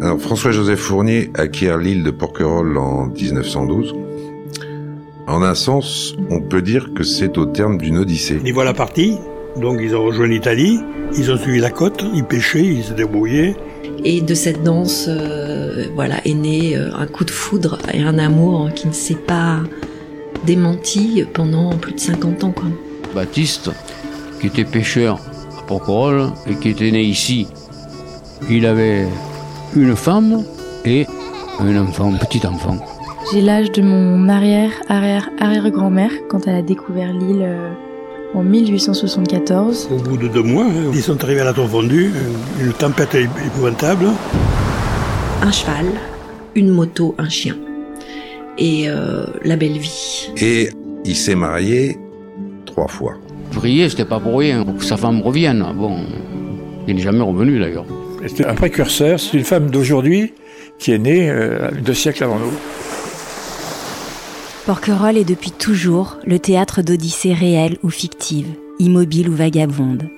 Alors, François-Joseph Fournier acquiert l'île de Porquerolles en 1912. En un sens, on peut dire que c'est au terme d'une odyssée. Les voilà partis, donc ils ont rejoint l'Italie, ils ont suivi la côte, ils pêchaient, ils se débrouillaient. Et de cette danse, euh, voilà, est né euh, un coup de foudre et un amour qui ne s'est pas démenti pendant plus de 50 ans. Quoi. Baptiste, qui était pêcheur à Porquerolles et qui était né ici, il avait une femme et un enfant, un petit enfant. J'ai l'âge de mon arrière, arrière, arrière-grand-mère quand elle a découvert l'île euh, en 1874. Au bout de deux mois, hein, ils sont arrivés à la tour fondue, une tempête épouvantable. Un cheval, une moto, un chien. Et euh, la belle vie. Et il s'est marié trois fois. Prier, c'était pas pour rien, pour que sa femme revienne. Bon, il n'est jamais revenu d'ailleurs. C'était un précurseur, c'est une femme d'aujourd'hui qui est née euh, deux siècles avant nous. Porquerolles est depuis toujours le théâtre d'odyssées réelles ou fictives, immobiles ou vagabondes.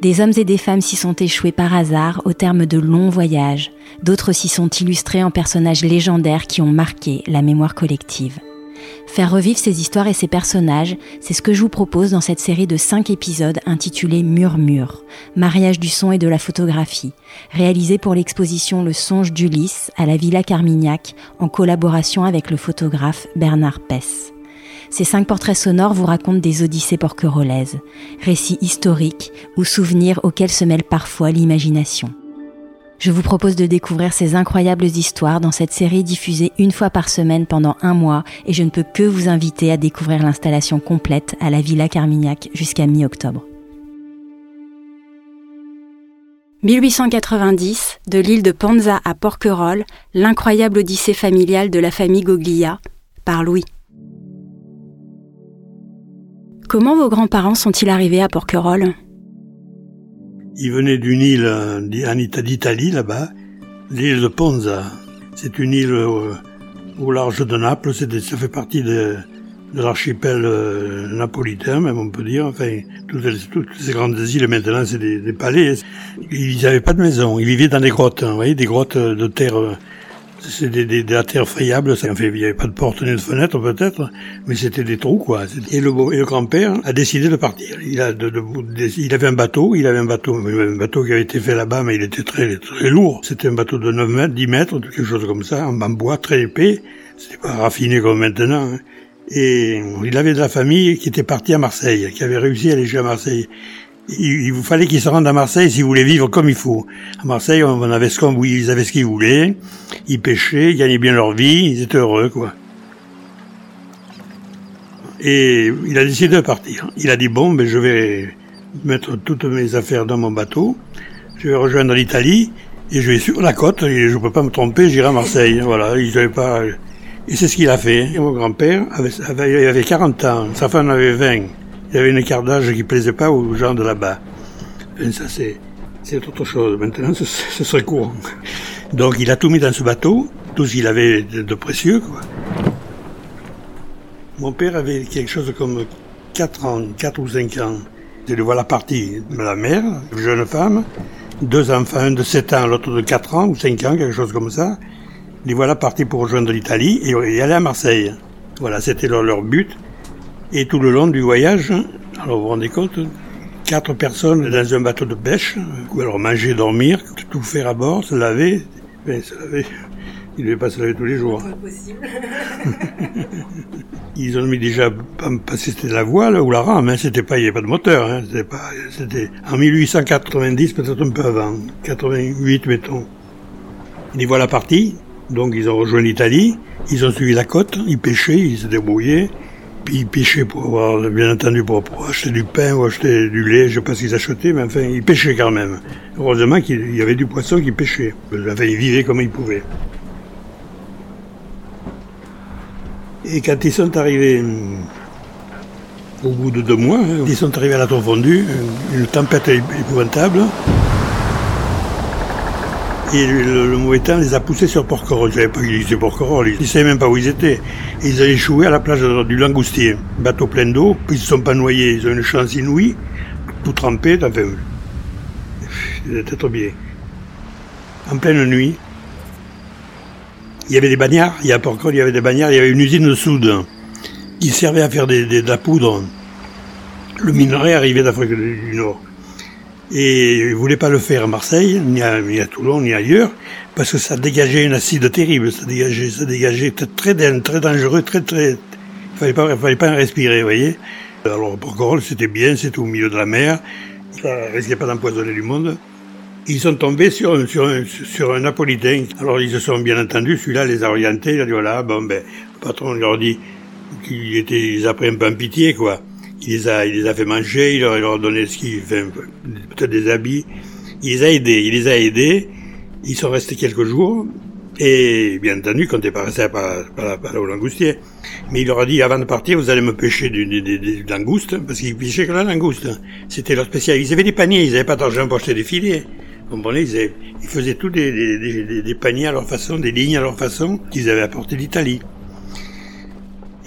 Des hommes et des femmes s'y sont échoués par hasard au terme de longs voyages, d'autres s'y sont illustrés en personnages légendaires qui ont marqué la mémoire collective. Faire revivre ces histoires et ces personnages, c'est ce que je vous propose dans cette série de 5 épisodes intitulée Murmure, mariage du son et de la photographie, réalisée pour l'exposition Le songe d'Ulysse à la Villa Carmignac en collaboration avec le photographe Bernard Pess. Ces cinq portraits sonores vous racontent des odyssées porquerolaises, récits historiques ou souvenirs auxquels se mêle parfois l'imagination. Je vous propose de découvrir ces incroyables histoires dans cette série diffusée une fois par semaine pendant un mois et je ne peux que vous inviter à découvrir l'installation complète à la Villa Carmignac jusqu'à mi-octobre. 1890, de l'île de Panza à Porquerolles, l'incroyable odyssée familiale de la famille Goglia, par Louis. Comment vos grands-parents sont-ils arrivés à Porquerolles? Ils venaient d'une île d'Italie là-bas, l'île de Ponza. C'est une île au, large de Naples, ça fait partie de, l'archipel euh, napolitain, même on peut dire. Enfin, toutes, ces grandes îles maintenant, c'est des, palais. Ils n'avaient pas de maison, ils vivaient dans des grottes, hein, vous voyez, des grottes de terre c'est des, des, de la ça fait, il n'y avait pas de porte ni de fenêtre peut-être, mais c'était des trous quoi. Et le, le grand-père a décidé de partir. Il, a de, de, il avait un bateau, il avait un bateau, un bateau qui avait été fait là-bas, mais il était très très lourd. C'était un bateau de 9 mètres, 10 mètres, quelque chose comme ça, en bois très épais. C'était pas raffiné comme maintenant. Hein. Et il avait de la famille qui était partie à Marseille, qui avait réussi à aller jusqu'à Marseille il, vous fallait qu'ils se rendent à Marseille s'ils voulaient vivre comme il faut. À Marseille, on avait ce ils avaient ce qu'ils voulaient, ils pêchaient, ils gagnaient bien leur vie, ils étaient heureux, quoi. Et il a décidé de partir. Il a dit bon, ben je vais mettre toutes mes affaires dans mon bateau, je vais rejoindre l'Italie et je vais sur la côte. Et je peux pas me tromper, j'irai à Marseille. Voilà, il savait pas. Et c'est ce qu'il a fait. Et mon grand-père avait, avait, avait 40 ans, sa femme avait 20 il y avait une écart d'âge qui plaisait pas aux gens de là-bas. ça, c'est, autre chose. Maintenant, ce, serait courant. Donc, il a tout mis dans ce bateau, tout ce qu'il avait de, précieux, quoi. Mon père avait quelque chose comme 4 ans, 4 ou 5 ans. Je le voilà parti la mère, une jeune femme, deux enfants, un de 7 ans, l'autre de 4 ans ou 5 ans, quelque chose comme ça. Les voilà partis pour rejoindre l'Italie et, aller à Marseille. Voilà, c'était leur but. Et tout le long du voyage, alors vous vous rendez compte, quatre personnes dans un bateau de pêche, ou alors manger, dormir, tout faire à bord, se laver, ben, se laver. Ils ne devaient pas se laver tous les jours. Ils ont mis déjà, c'était la voile ou la rame, hein, c'était pas, il n'y avait pas de moteur, hein, c'était pas, c'était en 1890, peut-être un peu avant, 88 mettons. Les voilà partis, donc ils ont rejoint l'Italie, ils ont suivi la côte, ils pêchaient, ils se débrouillaient, ils pêchaient pour avoir, bien entendu, pour, acheter du pain ou acheter du lait, je sais pas ce qu'ils achetaient, mais enfin, ils pêchaient quand même. Heureusement qu'il y avait du poisson qui pêchait. Enfin, ils vivaient comme ils pouvaient. Et quand ils sont arrivés, au bout de deux mois, hein, ils sont arrivés à la tour fondue, une tempête épouvantable. Et le, mauvais temps les a poussés sur Porquerolles. Je savais pas qu'ils étaient Porquerolles. Ils ne savaient même pas où ils étaient. ils ont échoué à la plage du Langoustier. Bateau plein d'eau. Ils ne se sont pas noyés. Ils ont une chance inouïe. Tout trempé. Enfin, ils étaient trop bien. En pleine nuit, il y avait des bagnards, il y a Porquerolles, il y avait des bagnards, il y avait une usine de soude qui servait à faire des, des, de la poudre. Le minerai arrivait d'Afrique du Nord. Et il voulait pas le faire à Marseille, ni à, ni à Toulon, ni ailleurs, parce que ça dégageait une acide terrible, ça dégageait, ça dégageait très, très, dangereux, très, très, il fallait pas, fallait pas en respirer, vous voyez. Alors, Porquerolles, c'était bien, c'était au milieu de la mer, ça risquait pas d'empoisonner du monde. Ils sont tombés sur un, sur un, sur un napolitain. Alors, ils se sont bien entendus, celui-là les a orientés, il a dit voilà, bon, ben, le patron leur dit qu'il était, ils a pris un peu en pitié, quoi. Il les a, il les a fait manger, il leur, a donné ce qu'il fait, peut-être des habits. Il les a aidés, il les a aidés. Ils sont restés quelques jours. Et bien entendu, quand t'es pas resté par, par, par, au langoustier. Mais il leur a dit, avant de partir, vous allez me pêcher du, du, du, du langouste, parce qu'ils pêchaient que la langouste. C'était leur spécialité. Ils avaient des paniers, ils n'avaient pas d'argent pour acheter des filets. Vous comprenez? Ils faisaient tous des, des, des, des, paniers à leur façon, des lignes à leur façon, qu'ils avaient apporté d'Italie.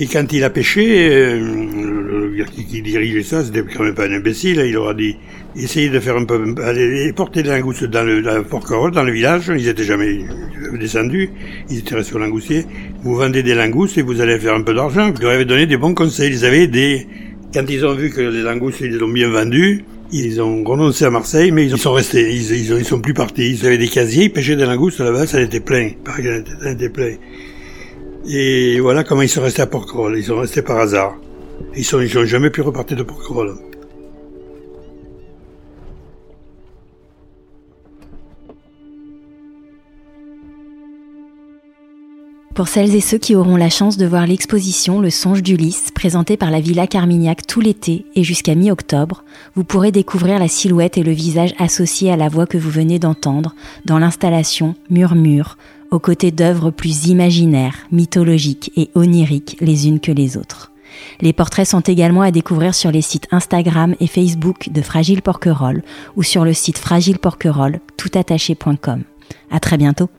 Et quand il a pêché, euh, le gars qui, qui dirigeait ça, c'était quand même pas un imbécile, il leur a dit, essayez de faire un peu, aller porter des langoustes dans le, dans le village, ils étaient jamais descendus, ils étaient restés au langoustier, vous vendez des langoustes et vous allez faire un peu d'argent, vous leur avez donné des bons conseils, ils avaient des, quand ils ont vu que les langoustes, ils les ont bien vendus, ils ont renoncé à Marseille, mais ils sont restés, ils, ils, ils sont plus partis, ils avaient des casiers, ils pêchaient des langoustes là-bas, ça était plein, ça était plein. Et voilà comment ils sont restés à Porquerolles. Ils sont restés par hasard. Ils sont jamais pu repartir de Porquerolles. Pour celles et ceux qui auront la chance de voir l'exposition Le songe d'Ulysse, présentée par la Villa Carmignac tout l'été et jusqu'à mi-octobre, vous pourrez découvrir la silhouette et le visage associés à la voix que vous venez d'entendre dans l'installation Murmure, aux côtés d'œuvres plus imaginaires, mythologiques et oniriques les unes que les autres. Les portraits sont également à découvrir sur les sites Instagram et Facebook de Fragile Porquerolles ou sur le site fragileporquerolles toutattaché.com. À très bientôt.